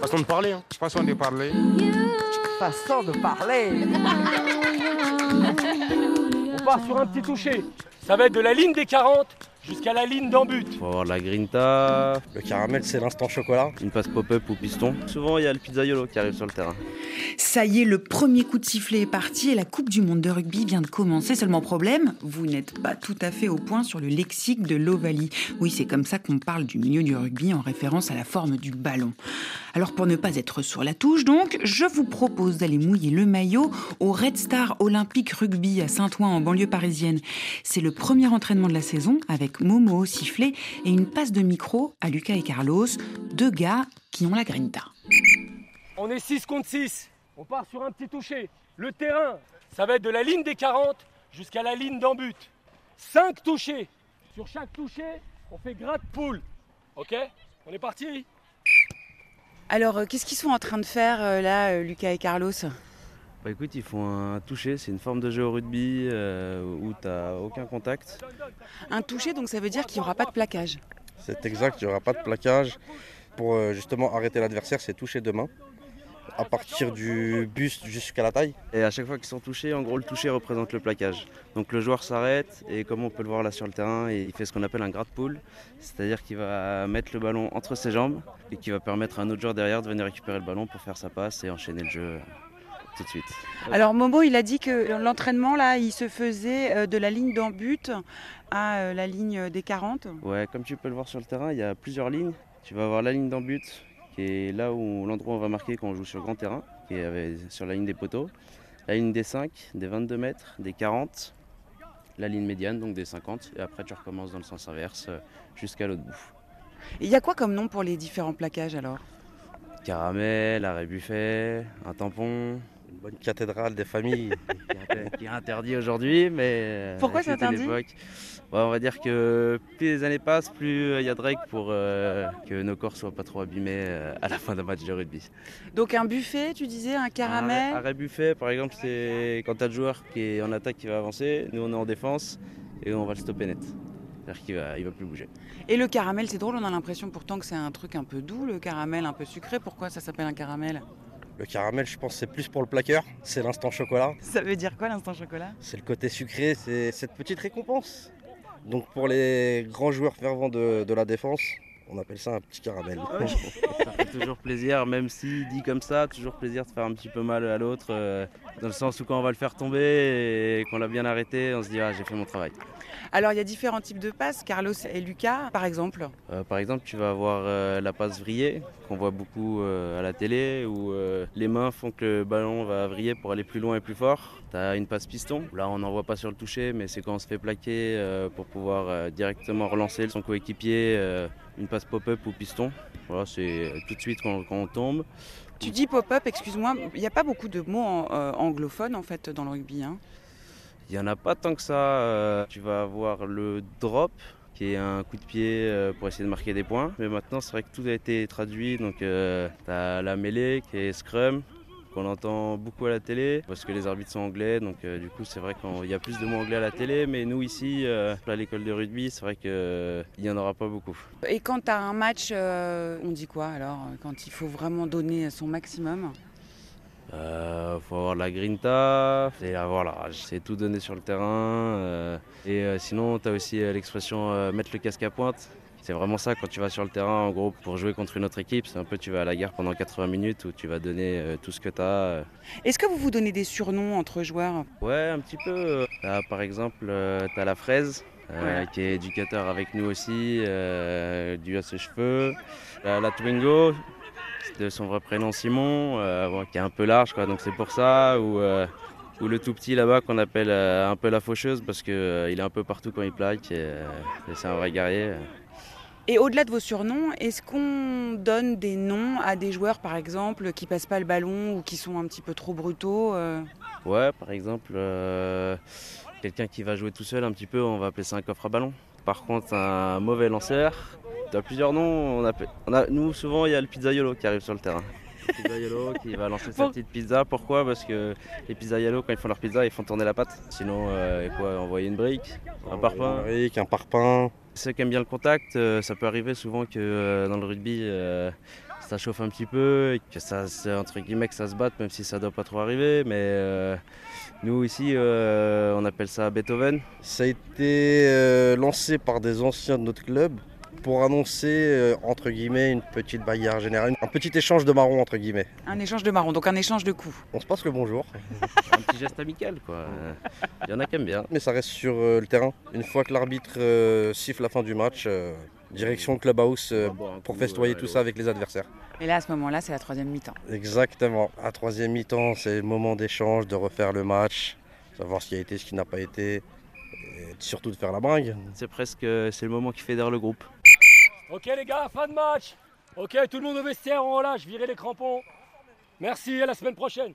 Façon de parler. Hein. Façon de parler. Façon de parler. On part sur un petit toucher. Ça va être de la ligne des 40 jusqu'à la ligne d'en but. Faut avoir la grinta, Le caramel, c'est l'instant chocolat. une passe pop-up ou piston. Souvent, il y a le pizzaiolo qui arrive sur le terrain. Ça y est, le premier coup de sifflet est parti et la Coupe du Monde de rugby vient de commencer. Seulement problème, vous n'êtes pas tout à fait au point sur le lexique de l'Ovalie. Oui, c'est comme ça qu'on parle du milieu du rugby en référence à la forme du ballon. Alors pour ne pas être sur la touche, donc, je vous propose d'aller mouiller le maillot au Red Star Olympique Rugby à Saint-Ouen en banlieue parisienne. C'est le premier entraînement de la saison avec Momo au sifflet et une passe de micro à Lucas et Carlos, deux gars qui ont la grinta. On est 6 contre 6. On part sur un petit toucher. Le terrain, ça va être de la ligne des 40 jusqu'à la ligne d'en but. 5 touchés. Sur chaque toucher, on fait gratte poule. Ok? On est parti? Alors, euh, qu'est-ce qu'ils sont en train de faire euh, là, euh, Lucas et Carlos? Bah écoute, ils font un toucher, c'est une forme de jeu au rugby euh, où t'as aucun contact. Un toucher, donc ça veut dire qu'il n'y aura pas de plaquage. C'est exact, il n'y aura pas de plaquage. Pour euh, justement arrêter l'adversaire, c'est toucher de main. À partir du buste jusqu'à la taille. Et à chaque fois qu'ils sont touchés, en gros, le toucher représente le plaquage. Donc le joueur s'arrête et comme on peut le voir là sur le terrain, il fait ce qu'on appelle un gratte poule, c'est-à-dire qu'il va mettre le ballon entre ses jambes et qui va permettre à un autre joueur derrière de venir récupérer le ballon pour faire sa passe et enchaîner le jeu tout de suite. Alors Momo, il a dit que l'entraînement là, il se faisait euh, de la ligne d'en but à euh, la ligne des 40. Ouais, comme tu peux le voir sur le terrain, il y a plusieurs lignes. Tu vas avoir la ligne d'en but, qui est là où l'endroit où on va marquer quand on joue sur grand terrain, qui est sur la ligne des poteaux. La ligne des 5, des 22 mètres, des 40, la ligne médiane, donc des 50. Et après, tu recommences dans le sens inverse euh, jusqu'à l'autre bout. Et il y a quoi comme nom pour les différents plaquages alors? Caramel, arrêt buffet, un tampon, Une bonne cathédrale des familles. qui est interdit aujourd'hui, mais. euh, Pourquoi c'est interdit. Ouais, On va dire que plus les années passent, plus euh, il y a de règles pour euh, que nos corps soient pas trop abîmés euh, à la fin d'un match de rugby. Donc un buffet, tu disais, un caramel. Arrêt, arrêt buffet, par exemple, c'est quand tu as le joueur qui est en attaque qui va avancer, nous on est en défense et on va le stopper net. C'est-à-dire qu'il va, il va plus bouger. Et le caramel, c'est drôle, on a l'impression pourtant que c'est un truc un peu doux, le caramel, un peu sucré. Pourquoi ça s'appelle un caramel? Le caramel, je pense, c'est plus pour le plaqueur. C'est l'instant chocolat. Ça veut dire quoi l'instant chocolat? C'est le côté sucré, c'est cette petite récompense. Donc pour les grands joueurs fervents de, de la défense, on appelle ça un petit caramel. Ça fait toujours plaisir, même si dit comme ça, toujours plaisir de faire un petit peu mal à l'autre, euh, dans le sens où quand on va le faire tomber et qu'on l'a bien arrêté, on se dit ah j'ai fait mon travail. Alors il y a différents types de passes, Carlos et Lucas par exemple. Euh, par exemple, tu vas avoir euh, la passe vrillée, qu'on voit beaucoup euh, à la télé, où euh, les mains font que le ballon va vriller pour aller plus loin et plus fort. Tu as une passe piston, là on n'en voit pas sur le toucher, mais c'est quand on se fait plaquer euh, pour pouvoir euh, directement relancer son coéquipier, euh, une passe pop-up ou piston. Voilà, c'est tout de suite quand, quand on tombe. Tu dis pop-up, excuse-moi, il n'y a pas beaucoup de mots en- euh, anglophones en fait dans le rugby. hein? Il n'y en a pas tant que ça. euh, tu vas avoir le drop, qui est un coup de pied euh, pour essayer de marquer des points. Mais maintenant, c'est vrai que tout a été traduit. Donc, tu as la mêlée, qui est scrum, qu'on entend beaucoup à la télé, parce que les arbitres sont anglais. Donc, euh, du coup, c'est vrai qu'il y a plus de mots anglais à la télé. Mais nous, ici, euh, à l'école de rugby, c'est vrai qu'il n'y en aura pas beaucoup. Et quand tu as un match, euh, on dit quoi alors Quand il faut vraiment donner son maximum? Euh, faut avoir la grinta, et avoir la rage. C'est tout donner sur le terrain. euh, et euh, sinon, tu as aussi euh, l'expression euh, mettre le casque à pointe. C'est vraiment ça quand tu vas sur le terrain, en gros, pour jouer contre une autre équipe. C'est un peu, tu vas à la guerre pendant 80 minutes où tu vas donner euh, tout ce que tu as. Est-ce que vous vous donnez des surnoms entre joueurs? Ouais, un petit peu. T'as, par exemple, tu as la fraise. euh, Ouais. qui est éducateur avec nous aussi, euh, dû à ses cheveux. La, la Twingo, de son vrai prénom Simon, euh, bon, qui est un peu large, quoi, donc c'est pour ça. Ou, euh, ou le tout petit là-bas qu'on appelle euh, un peu la faucheuse parce qu'il il est un peu partout quand il plaque et, euh, et c'est un vrai guerrier. Et au-delà de vos surnoms, est-ce qu'on donne des noms à des joueurs, par exemple, qui passent pas le ballon ou qui sont un petit peu trop brutaux euh Ouais, par exemple, euh, quelqu'un qui va jouer tout seul un petit peu, on va appeler ça un coffre à ballon. Par contre, un mauvais lanceur, tu as plusieurs noms. On appelle- on a, nous, souvent, il y a le pizzaiolo qui arrive sur le terrain. Le pizzaiolo qui va lancer sa petite pizza. Pourquoi? Parce que les pizzaiolo, quand ils font leur pizza, ils font tourner la pâte. Sinon, euh, quoi, envoyer une brique, un parpaing. Un brick, un parpaing. Ceux qui aiment bien le contact, euh, ça peut arriver souvent que euh, dans le rugby, euh, ça chauffe un petit peu et que ça, entre guillemets que ça se batte, même si ça doit pas trop arriver. Mais nous ici, on appelle ça Beethoven. Ça a été lancé par des anciens de notre club pour annoncer, euh, entre guillemets, une petite bagarre générale, un petit échange de marron, entre guillemets. Un échange de marron, donc un échange de coups. On se passe le bonjour, Un petit geste amical, quoi. Il y en a qui aiment bien. mais ça reste sur euh, le terrain. Une fois que l'arbitre euh, siffle la fin du match, euh, direction clubhouse euh, pour coup, festoyer euh, tout ça avec les adversaires. Et là, à ce moment-là, c'est la troisième mi-temps. Exactement. À troisième mi-temps, c'est le moment d'échange, de refaire le match, savoir ce qui a été, ce qui n'a pas été, et surtout de faire la bringue. C'est presque c'est le moment qui fédère le groupe. Ok les gars, fin de match. Ok, tout le monde au vestiaire, on relâche, virez les crampons. Merci, à la semaine prochaine.